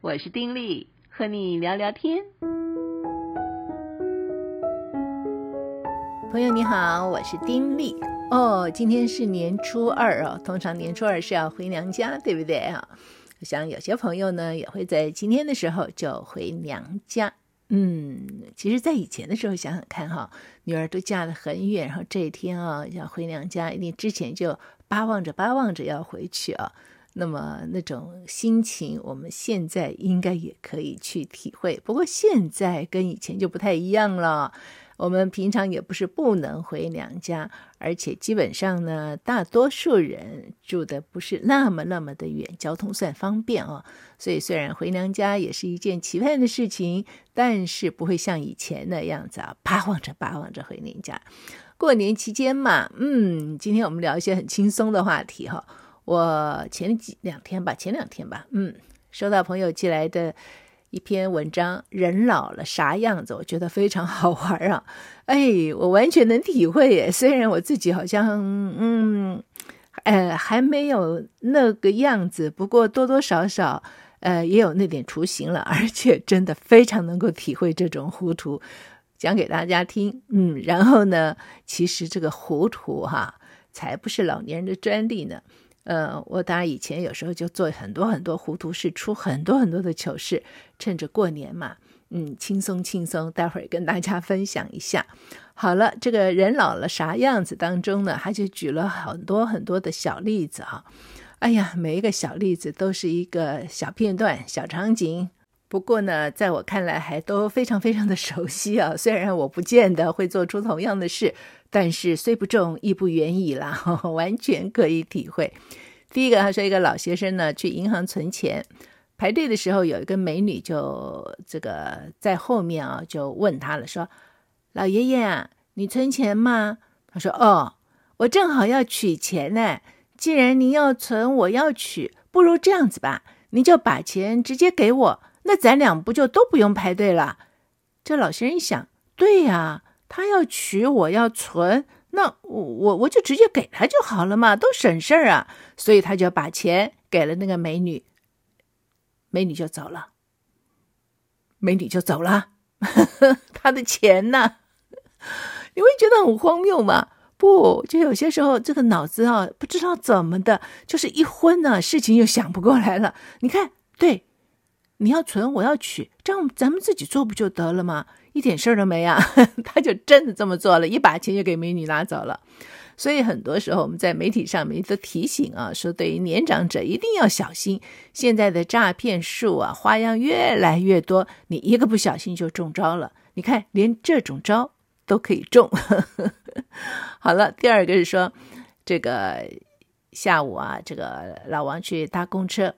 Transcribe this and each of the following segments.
我是丁力，和你聊聊天。朋友你好，我是丁力。哦，今天是年初二哦，通常年初二是要回娘家，对不对啊？我想有些朋友呢也会在今天的时候就回娘家。嗯，其实，在以前的时候，想想看哈，女儿都嫁得很远，然后这一天啊要回娘家，一定之前就巴望着巴望着要回去啊。那么那种心情，我们现在应该也可以去体会。不过现在跟以前就不太一样了。我们平常也不是不能回娘家，而且基本上呢，大多数人住的不是那么那么的远，交通算方便哦。所以虽然回娘家也是一件期盼的事情，但是不会像以前那样子啊，巴望着巴望着回娘家。过年期间嘛，嗯，今天我们聊一些很轻松的话题哈。我前几两天吧，前两天吧，嗯，收到朋友寄来的。一篇文章，人老了啥样子？我觉得非常好玩啊！哎，我完全能体会。虽然我自己好像，嗯，呃，还没有那个样子，不过多多少少，呃，也有那点雏形了。而且真的非常能够体会这种糊涂，讲给大家听。嗯，然后呢，其实这个糊涂哈，才不是老年人的专利呢。呃，我当然以前有时候就做很多很多糊涂事，出很多很多的糗事，趁着过年嘛，嗯，轻松轻松，待会儿跟大家分享一下。好了，这个人老了啥样子当中呢，他就举了很多很多的小例子啊。哎呀，每一个小例子都是一个小片段、小场景。不过呢，在我看来还都非常非常的熟悉啊。虽然我不见得会做出同样的事。但是虽不中，亦不远矣啦，呵呵，完全可以体会。第一个，他说一个老先生呢，去银行存钱，排队的时候有一个美女就这个在后面啊，就问他了，说：“老爷爷啊，你存钱吗？”他说：“哦，我正好要取钱呢。既然您要存，我要取，不如这样子吧，您就把钱直接给我，那咱俩不就都不用排队了？”这老先生一想，对呀。他要取，我要存，那我我我就直接给他就好了嘛，都省事儿啊。所以他就把钱给了那个美女，美女就走了，美女就走了，他的钱呢？你会觉得很荒谬吗？不，就有些时候这个脑子啊，不知道怎么的，就是一昏呢，事情又想不过来了。你看，对，你要存，我要取，这样咱们自己做不就得了吗？一点事儿都没啊，他就真的这么做了，一把钱就给美女拿走了。所以很多时候我们在媒体上面都提醒啊，说对于年长者一定要小心。现在的诈骗术啊，花样越来越多，你一个不小心就中招了。你看，连这种招都可以中。好了，第二个是说，这个下午啊，这个老王去搭公车，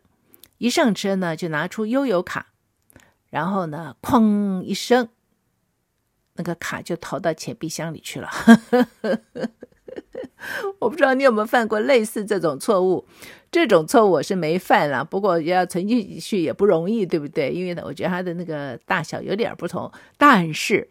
一上车呢就拿出悠游卡，然后呢，哐一声。那个卡就投到钱币箱里去了，我不知道你有没有犯过类似这种错误。这种错误我是没犯了，不过要存进去也不容易，对不对？因为呢，我觉得它的那个大小有点不同。但是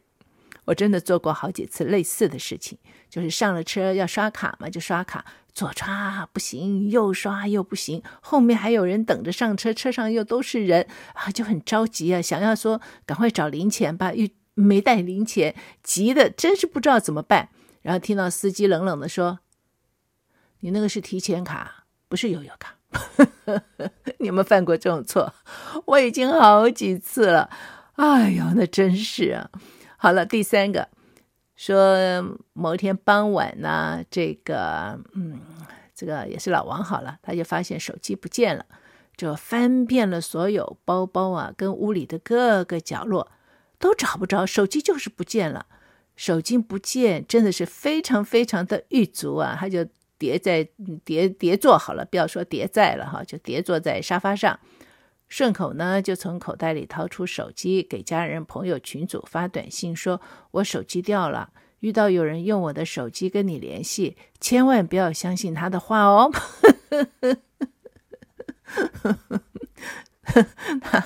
我真的做过好几次类似的事情，就是上了车要刷卡嘛，就刷卡，左刷不行，右刷又不行，后面还有人等着上车，车上又都是人啊，就很着急啊，想要说赶快找零钱吧，又。没带零钱，急的真是不知道怎么办。然后听到司机冷冷的说：“你那个是提钱卡，不是悠游卡。”你有没有犯过这种错？我已经好几次了。哎呦，那真是啊！好了，第三个说某一天傍晚呢，这个嗯，这个也是老王好了，他就发现手机不见了，就翻遍了所有包包啊，跟屋里的各个角落。都找不着，手机就是不见了。手机不见，真的是非常非常的郁卒啊！他就叠在叠叠坐好了，不要说叠在了哈，就叠坐在沙发上，顺口呢就从口袋里掏出手机，给家人、朋友群组发短信说：“我手机掉了，遇到有人用我的手机跟你联系，千万不要相信他的话哦。”他。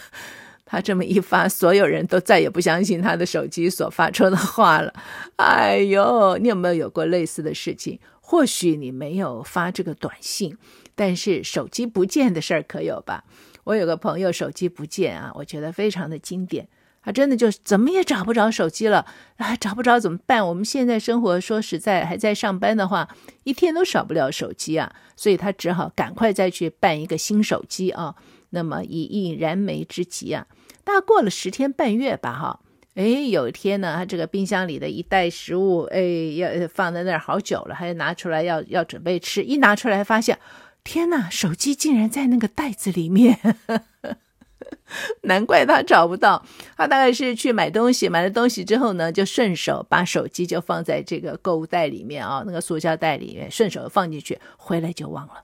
他这么一发，所有人都再也不相信他的手机所发出的话了。哎呦，你有没有有过类似的事情？或许你没有发这个短信，但是手机不见的事儿可有吧？我有个朋友手机不见啊，我觉得非常的经典。他真的就怎么也找不着手机了，啊，找不着怎么办？我们现在生活说实在还在上班的话，一天都少不了手机啊，所以他只好赶快再去办一个新手机啊。那么以应燃眉之急啊，大概过了十天半月吧，哈，哎，有一天呢，他这个冰箱里的一袋食物，哎，要放在那儿好久了，还拿出来要要准备吃，一拿出来发现，天哪，手机竟然在那个袋子里面。难怪他找不到，他大概是去买东西，买了东西之后呢，就顺手把手机就放在这个购物袋里面啊，那个塑胶袋里面，顺手放进去，回来就忘了。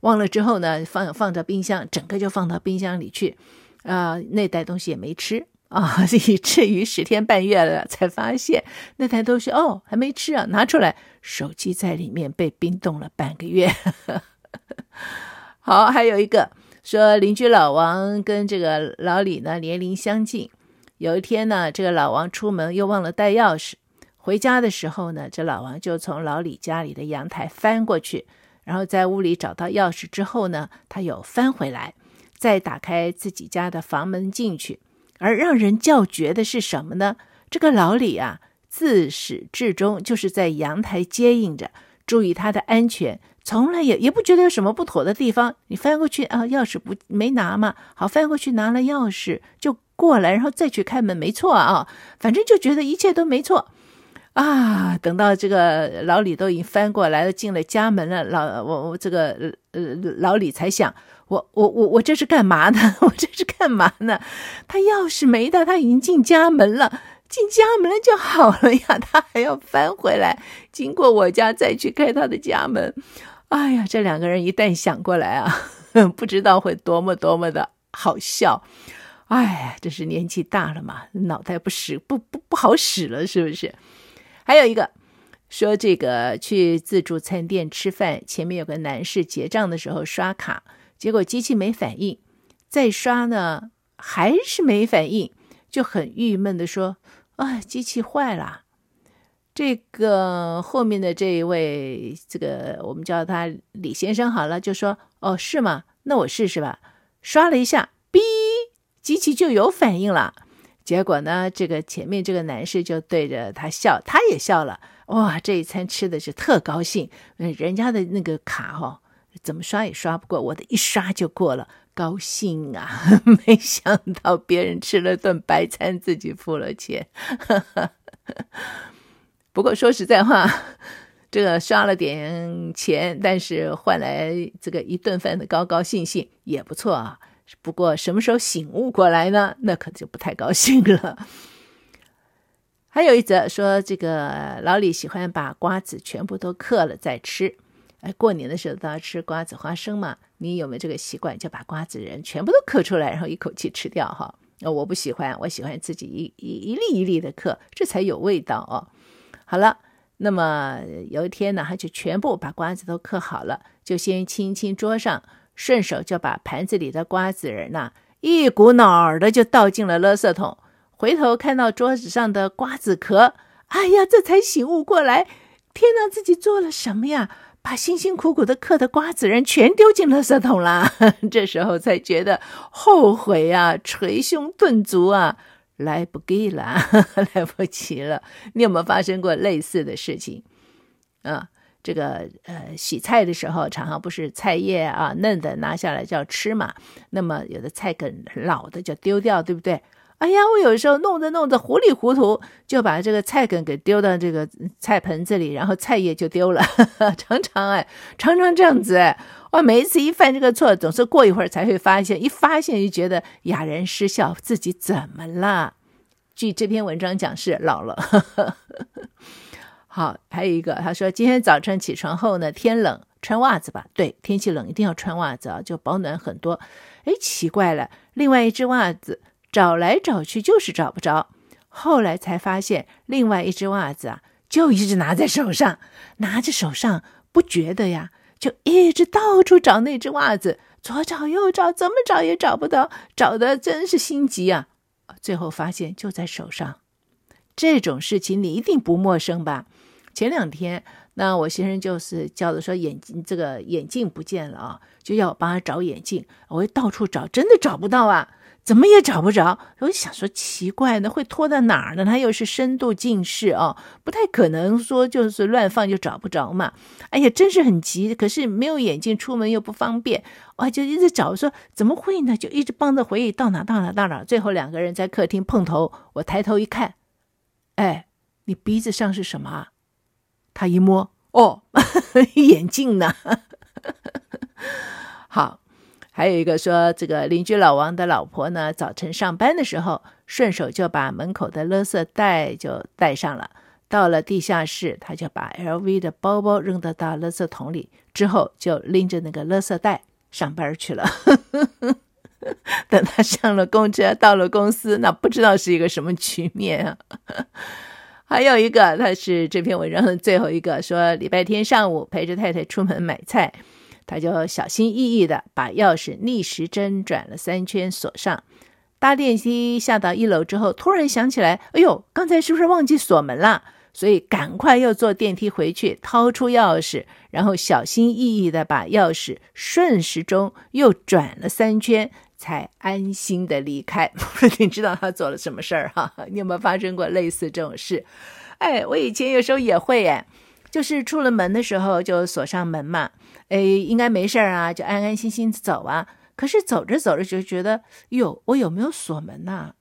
忘了之后呢，放放到冰箱，整个就放到冰箱里去，啊、那袋东西也没吃啊，以至于十天半月了才发现那袋东西哦还没吃啊，拿出来，手机在里面被冰冻了半个月。好，还有一个。说邻居老王跟这个老李呢年龄相近，有一天呢，这个老王出门又忘了带钥匙，回家的时候呢，这老王就从老李家里的阳台翻过去，然后在屋里找到钥匙之后呢，他又翻回来，再打开自己家的房门进去。而让人叫绝的是什么呢？这个老李啊，自始至终就是在阳台接应着，注意他的安全。从来也也不觉得有什么不妥的地方。你翻过去啊，钥匙不没拿嘛？好，翻过去拿了钥匙就过来，然后再去开门，没错啊。反正就觉得一切都没错啊。等到这个老李都已经翻过来了，进了家门了，老我我这个呃老李才想，我我我我这是干嘛呢？我这是干嘛呢？他钥匙没带，他已经进家门了，进家门了就好了呀，他还要翻回来，经过我家再去开他的家门。哎呀，这两个人一旦想过来啊，不知道会多么多么的好笑。哎呀，这是年纪大了嘛，脑袋不使不不不好使了，是不是？还有一个说，这个去自助餐店吃饭，前面有个男士结账的时候刷卡，结果机器没反应，再刷呢还是没反应，就很郁闷的说：“啊，机器坏了。”这个后面的这一位，这个我们叫他李先生好了，就说：“哦，是吗？那我试试吧。”刷了一下，哔，机器就有反应了。结果呢，这个前面这个男士就对着他笑，他也笑了。哇，这一餐吃的是特高兴。嗯，人家的那个卡哦，怎么刷也刷不过，我的一刷就过了，高兴啊！没想到别人吃了顿白餐，自己付了钱。不过说实在话，这个刷了点钱，但是换来这个一顿饭的高高兴兴也不错啊。不过什么时候醒悟过来呢？那可就不太高兴了。还有一则说，这个老李喜欢把瓜子全部都嗑了再吃。哎，过年的时候都要吃瓜子花生嘛。你有没有这个习惯，就把瓜子仁全部都嗑出来，然后一口气吃掉哈？我不喜欢，我喜欢自己一一一粒一粒的嗑，这才有味道哦。好了，那么有一天呢，他就全部把瓜子都嗑好了，就先清清桌上，顺手就把盘子里的瓜子仁呐，一股脑儿的就倒进了垃圾桶。回头看到桌子上的瓜子壳，哎呀，这才醒悟过来，天哪，自己做了什么呀？把辛辛苦苦的嗑的瓜子仁全丢进垃圾桶啦。这时候才觉得后悔啊，捶胸顿足啊。来不及了，来不及了！你有没有发生过类似的事情？啊，这个呃，洗菜的时候，常常不是菜叶啊嫩的拿下来就要吃嘛？那么有的菜梗老的就丢掉，对不对？哎呀，我有时候弄着弄着糊里糊涂，就把这个菜梗给丢到这个菜盆子里，然后菜叶就丢了。常常哎，常常这样子哎，我！每一次一犯这个错，总是过一会儿才会发现，一发现就觉得哑然失笑，自己怎么了？据这篇文章讲是老了。好，还有一个，他说今天早晨起床后呢，天冷，穿袜子吧。对，天气冷一定要穿袜子啊，就保暖很多。哎，奇怪了，另外一只袜子。找来找去就是找不着，后来才发现另外一只袜子啊，就一直拿在手上，拿着手上不觉得呀，就一直到处找那只袜子，左找右找，怎么找也找不到，找的真是心急啊！最后发现就在手上，这种事情你一定不陌生吧？前两天那我先生就是叫着说眼镜这个眼镜不见了啊，就要我帮他找眼镜。我会到处找，真的找不到啊。怎么也找不着，我就想说奇怪呢，会拖到哪儿呢？他又是深度近视哦，不太可能说就是乱放就找不着嘛。哎呀，真是很急，可是没有眼镜出门又不方便，哇，就一直找，说怎么会呢？就一直帮着回忆到哪到哪到哪。最后两个人在客厅碰头，我抬头一看，哎，你鼻子上是什么？他一摸，哦，眼镜呢？好。还有一个说，这个邻居老王的老婆呢，早晨上班的时候，顺手就把门口的垃圾袋就带上了。到了地下室，他就把 LV 的包包扔到大垃圾桶里，之后就拎着那个垃圾袋上班去了。等他上了公车，到了公司，那不知道是一个什么局面啊。还有一个，他是这篇文章的最后一个，说礼拜天上午陪着太太出门买菜。他就小心翼翼地把钥匙逆时针转了三圈锁上，搭电梯下到一楼之后，突然想起来，哎呦，刚才是不是忘记锁门了？所以赶快又坐电梯回去，掏出钥匙，然后小心翼翼地把钥匙顺时钟又转了三圈，才安心地离开。你知道他做了什么事儿哈？你有没有发生过类似这种事？哎，我以前有时候也会哎。就是出了门的时候就锁上门嘛，哎，应该没事儿啊，就安安心心走啊。可是走着走着就觉得，哟，我有没有锁门呐？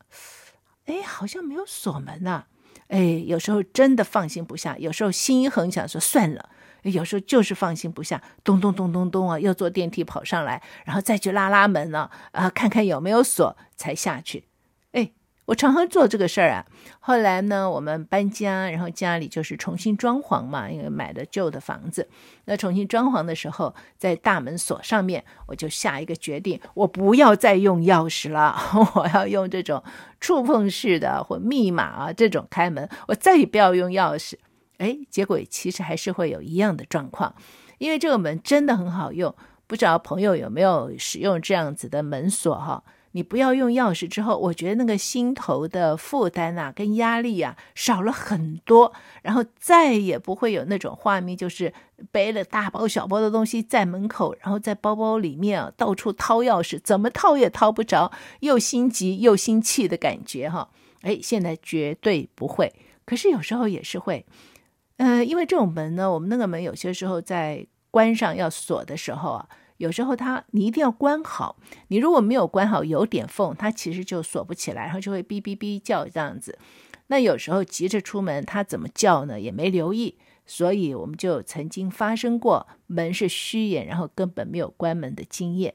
哎，好像没有锁门呐。哎，有时候真的放心不下，有时候心一横想说算了，有时候就是放心不下，咚咚咚咚咚啊，又坐电梯跑上来，然后再去拉拉门呢，啊，看看有没有锁才下去。我常常做这个事儿啊。后来呢，我们搬家，然后家里就是重新装潢嘛，因为买的旧的房子。那重新装潢的时候，在大门锁上面，我就下一个决定，我不要再用钥匙了，我要用这种触碰式的或密码啊这种开门，我再也不要用钥匙。哎，结果其实还是会有一样的状况，因为这个门真的很好用，不知道朋友有没有使用这样子的门锁哈？你不要用钥匙之后，我觉得那个心头的负担啊，跟压力啊少了很多，然后再也不会有那种画面，就是背了大包小包的东西在门口，然后在包包里面啊到处掏钥匙，怎么掏也掏不着，又心急又心气的感觉哈。哎，现在绝对不会，可是有时候也是会，呃，因为这种门呢，我们那个门有些时候在关上要锁的时候啊。有时候它你一定要关好，你如果没有关好，有点缝，它其实就锁不起来，然后就会哔哔哔叫这样子。那有时候急着出门，它怎么叫呢？也没留意，所以我们就曾经发生过门是虚掩，然后根本没有关门的经验。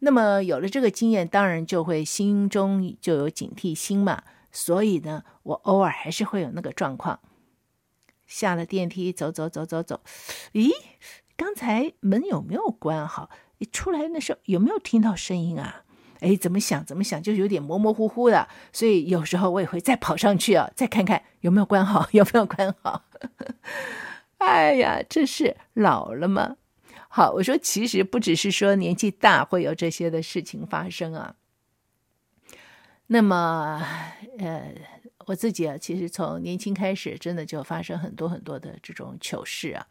那么有了这个经验，当然就会心中就有警惕心嘛。所以呢，我偶尔还是会有那个状况。下了电梯，走走走走走，咦，刚才门有没有关好？出来那时候有没有听到声音啊？哎，怎么想怎么想，就有点模模糊糊的。所以有时候我也会再跑上去啊，再看看有没有关好，有没有关好。哎呀，这是老了吗？好，我说其实不只是说年纪大会有这些的事情发生啊。那么，呃，我自己啊，其实从年轻开始，真的就发生很多很多的这种糗事啊。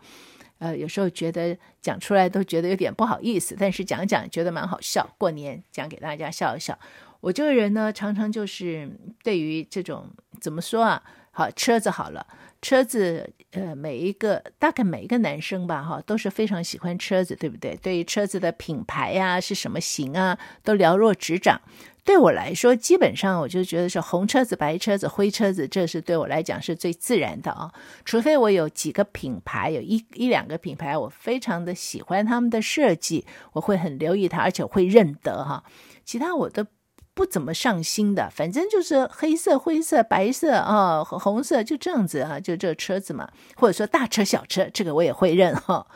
呃，有时候觉得讲出来都觉得有点不好意思，但是讲讲觉得蛮好笑。过年讲给大家笑一笑。我这个人呢，常常就是对于这种怎么说啊，好车子好了，车子呃，每一个大概每一个男生吧，哈，都是非常喜欢车子，对不对？对于车子的品牌呀，是什么型啊，都了若指掌。对我来说，基本上我就觉得是红车子、白车子、灰车子，这是对我来讲是最自然的啊。除非我有几个品牌，有一一两个品牌，我非常的喜欢他们的设计，我会很留意它，而且会认得哈。其他我都不怎么上心的，反正就是黑色、灰色、白色啊、红色，就这样子啊，就这车子嘛，或者说大车、小车，这个我也会认哈。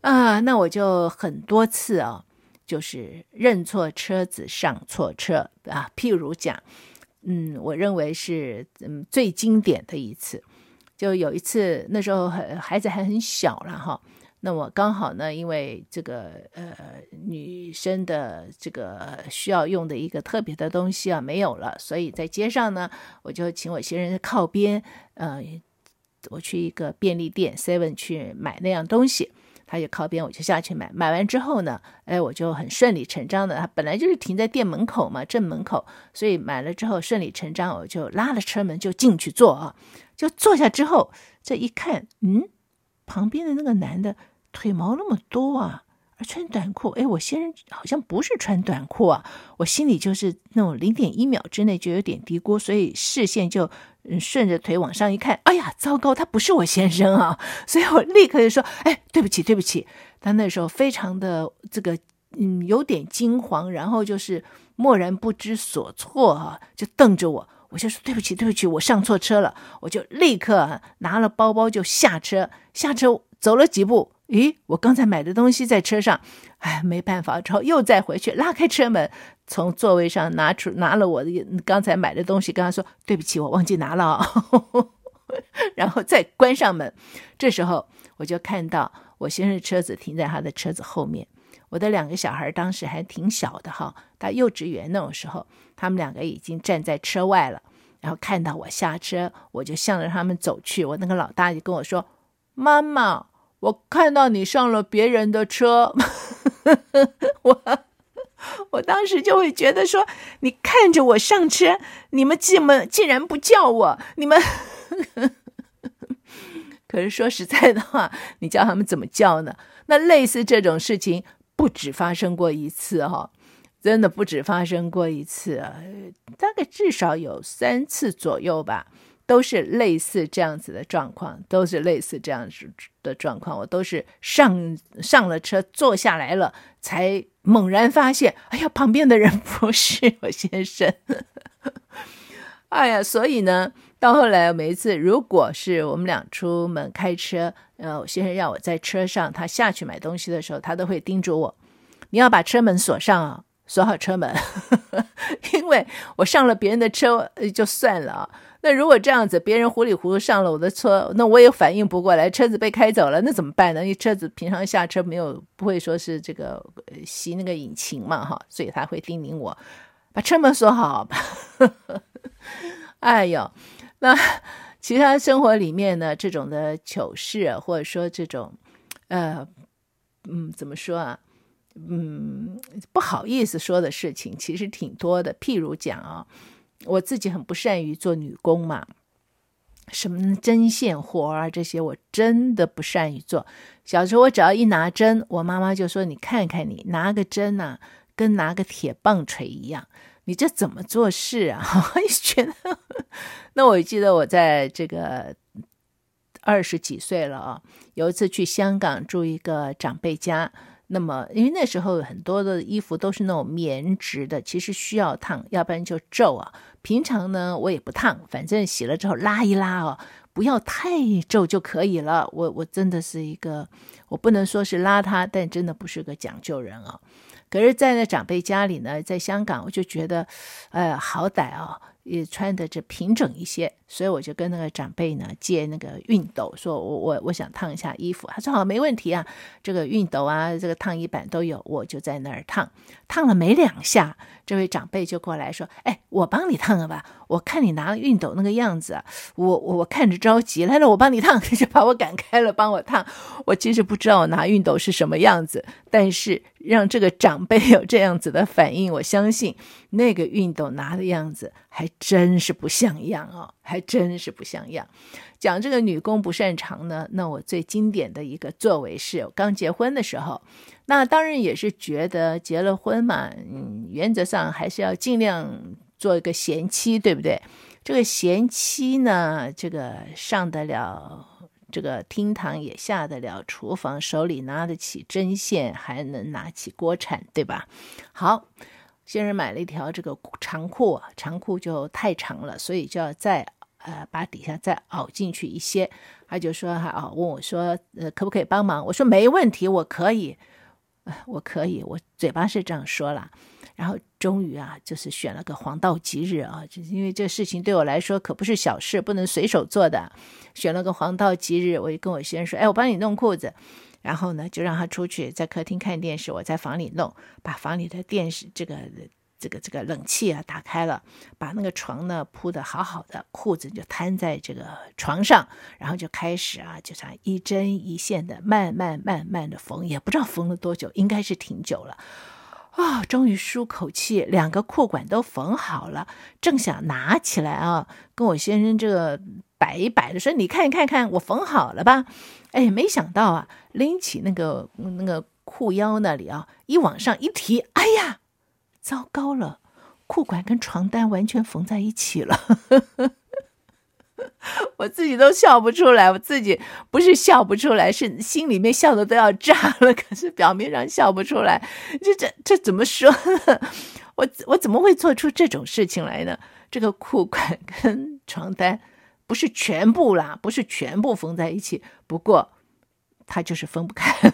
啊，那我就很多次啊。就是认错车子上错车啊！譬如讲，嗯，我认为是嗯最经典的一次，就有一次那时候孩子还很小了哈，那我刚好呢，因为这个呃女生的这个需要用的一个特别的东西啊没有了，所以在街上呢，我就请我先生靠边，呃。我去一个便利店 Seven 去买那样东西，他就靠边，我就下去买。买完之后呢，哎，我就很顺理成章的，他本来就是停在店门口嘛，正门口，所以买了之后顺理成章，我就拉了车门就进去坐啊。就坐下之后，这一看，嗯，旁边的那个男的腿毛那么多啊。而穿短裤，哎，我先生好像不是穿短裤啊，我心里就是那种零点一秒之内就有点嘀咕，所以视线就嗯顺着腿往上一看，哎呀，糟糕，他不是我先生啊，所以我立刻就说，哎，对不起，对不起。他那时候非常的这个嗯有点惊慌，然后就是默然不知所措啊，就瞪着我，我就说对不起，对不起，我上错车了，我就立刻拿了包包就下车，下车走了几步。咦，我刚才买的东西在车上，哎，没办法，之后又再回去拉开车门，从座位上拿出拿了我的刚才买的东西，跟他说对不起，我忘记拿了，然后再关上门。这时候我就看到我先生车子停在他的车子后面，我的两个小孩当时还挺小的哈，到幼稚园那种时候，他们两个已经站在车外了，然后看到我下车，我就向着他们走去，我那个老大就跟我说：“妈妈。”我看到你上了别人的车，我我当时就会觉得说，你看着我上车，你们既们既然不叫我，你们，可是说实在的话，你叫他们怎么叫呢？那类似这种事情不止发生过一次哈，真的不止发生过一次，大概至少有三次左右吧。都是类似这样子的状况，都是类似这样子的状况。我都是上上了车，坐下来了，才猛然发现，哎呀，旁边的人不是我先生。哎呀，所以呢，到后来每一次，如果是我们俩出门开车，呃，我先生让我在车上，他下去买东西的时候，他都会叮嘱我，你要把车门锁上啊，锁好车门，因为我上了别人的车就算了啊。那如果这样子，别人糊里糊涂上了我的车，那我也反应不过来，车子被开走了，那怎么办呢？因为车子平常下车没有不会说是这个熄那个引擎嘛，哈，所以他会叮咛我把车门锁好。哎呦，那其他生活里面呢，这种的糗事，或者说这种，呃，嗯，怎么说啊？嗯，不好意思说的事情，其实挺多的。譬如讲啊。我自己很不善于做女工嘛，什么针线活啊，这些我真的不善于做。小时候我只要一拿针，我妈妈就说：“你看看你拿个针呐、跟拿个铁棒锤一样，你这怎么做事啊？” 我也觉得。那我记得我在这个二十几岁了啊，有一次去香港住一个长辈家。那么，因为那时候很多的衣服都是那种棉质的，其实需要烫，要不然就皱啊。平常呢，我也不烫，反正洗了之后拉一拉哦，不要太皱就可以了。我我真的是一个，我不能说是邋遢，但真的不是个讲究人啊。可是，在那长辈家里呢，在香港，我就觉得，呃，好歹啊。也穿的这平整一些，所以我就跟那个长辈呢借那个熨斗，说我我我想烫一下衣服。他说好，没问题啊，这个熨斗啊，这个烫衣板都有，我就在那儿烫。烫了没两下，这位长辈就过来说：“哎，我帮你烫了吧？我看你拿熨斗那个样子，我我我看着着急，来了，我帮你烫。”就把我赶开了，帮我烫。我其实不知道我拿熨斗是什么样子，但是让这个长辈有这样子的反应，我相信那个熨斗拿的样子还真是不像样哦，还真是不像样。讲这个女工不擅长呢，那我最经典的一个作为是刚结婚的时候，那当然也是觉得结了婚嘛，嗯，原则上还是要尽量做一个贤妻，对不对？这个贤妻呢，这个上得了这个厅堂，也下得了厨房，手里拿得起针线，还能拿起锅铲，对吧？好。先生买了一条这个长裤，长裤就太长了，所以就要再呃把底下再凹进去一些。他就说哈啊问我说呃可不可以帮忙？我说没问题，我可以，我可以，我嘴巴是这样说了。然后终于啊，就是选了个黄道吉日啊，就是因为这事情对我来说可不是小事，不能随手做的。选了个黄道吉日，我就跟我先生说，哎，我帮你弄裤子。然后呢，就让他出去在客厅看电视，我在房里弄，把房里的电视这个这个这个冷气啊打开了，把那个床呢铺的好好的，裤子就摊在这个床上，然后就开始啊，就这样一针一线的慢慢慢慢的缝，也不知道缝了多久，应该是挺久了。啊、终于舒口气，两个裤管都缝好了，正想拿起来啊，跟我先生这个摆一摆的说：“你看一看看，我缝好了吧？”哎，没想到啊，拎起那个那个裤腰那里啊，一往上一提，哎呀，糟糕了，裤管跟床单完全缝在一起了。我自己都笑不出来，我自己不是笑不出来，是心里面笑的都要炸了，可是表面上笑不出来。这这这怎么说呢？我我怎么会做出这种事情来呢？这个裤管跟床单不是全部啦，不是全部缝在一起，不过他就是分不开。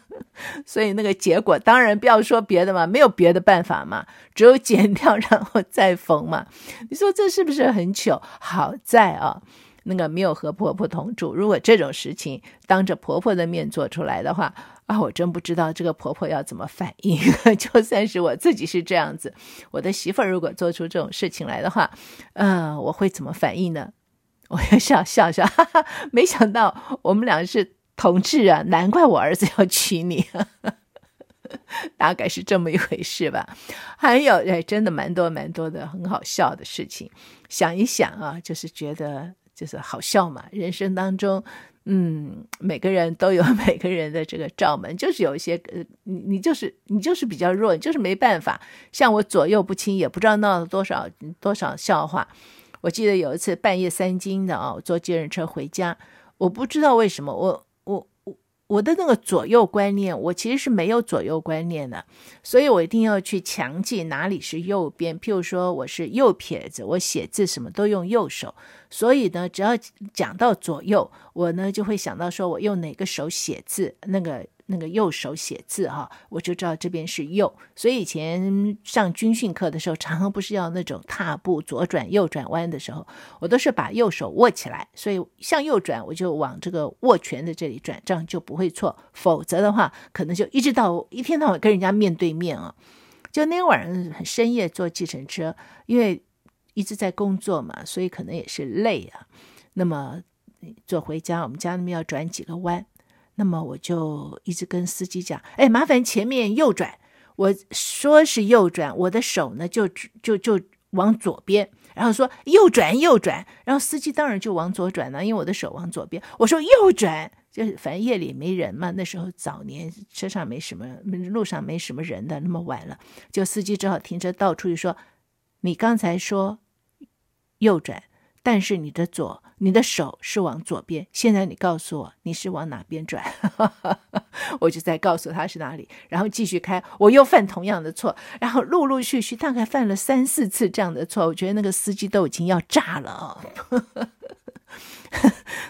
所以那个结果，当然不要说别的嘛，没有别的办法嘛，只有剪掉然后再缝嘛。你说这是不是很糗？好在啊，那个没有和婆婆同住。如果这种事情当着婆婆的面做出来的话，啊，我真不知道这个婆婆要怎么反应。就算是我自己是这样子，我的媳妇如果做出这种事情来的话，嗯、我会怎么反应呢？我要笑笑笑，哈哈，没想到我们俩是。同志啊，难怪我儿子要娶你，大概是这么一回事吧。还有，哎，真的蛮多蛮多的很好笑的事情。想一想啊，就是觉得就是好笑嘛。人生当中，嗯，每个人都有 每个人的这个罩门，就是有一些呃，你你就是你就是比较弱，你就是没办法。像我左右不亲，也不知道闹了多少多少笑话。我记得有一次半夜三更的啊，我坐接人车回家，我不知道为什么我。我的那个左右观念，我其实是没有左右观念的，所以我一定要去强记哪里是右边。譬如说我是右撇子，我写字什么都用右手，所以呢，只要讲到左右，我呢就会想到说我用哪个手写字，那个。那个右手写字哈，我就知道这边是右，所以以前上军训课的时候，常常不是要那种踏步左转右转弯的时候，我都是把右手握起来，所以向右转我就往这个握拳的这里转，这样就不会错。否则的话，可能就一直到一天到晚跟人家面对面啊。就那天晚上很深夜坐计程车，因为一直在工作嘛，所以可能也是累啊。那么坐回家，我们家那边要转几个弯。那么我就一直跟司机讲，哎，麻烦前面右转。我说是右转，我的手呢就就就往左边，然后说右转右转，然后司机当然就往左转了，因为我的手往左边。我说右转，就是反正夜里没人嘛，那时候早年车上没什么，路上没什么人的，那么晚了，就司机只好停车倒出去说，你刚才说右转。但是你的左，你的手是往左边。现在你告诉我你是往哪边转，我就再告诉他是哪里，然后继续开。我又犯同样的错，然后陆陆续续大概犯了三四次这样的错。我觉得那个司机都已经要炸了哦，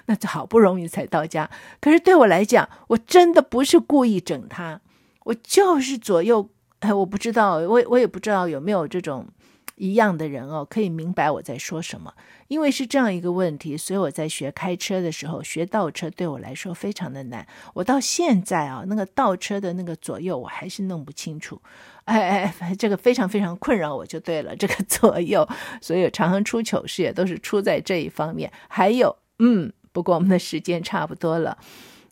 那就好不容易才到家。可是对我来讲，我真的不是故意整他，我就是左右，哎，我不知道，我我也不知道有没有这种。一样的人哦，可以明白我在说什么。因为是这样一个问题，所以我在学开车的时候，学倒车对我来说非常的难。我到现在啊，那个倒车的那个左右，我还是弄不清楚。哎哎，这个非常非常困扰我就对了，这个左右，所以常常出糗事也都是出在这一方面。还有，嗯，不过我们的时间差不多了，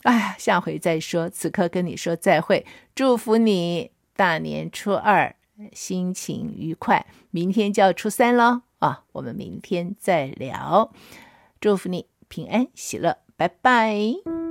哎，下回再说。此刻跟你说再会，祝福你大年初二。心情愉快，明天就要初三了啊！我们明天再聊，祝福你平安喜乐，拜拜。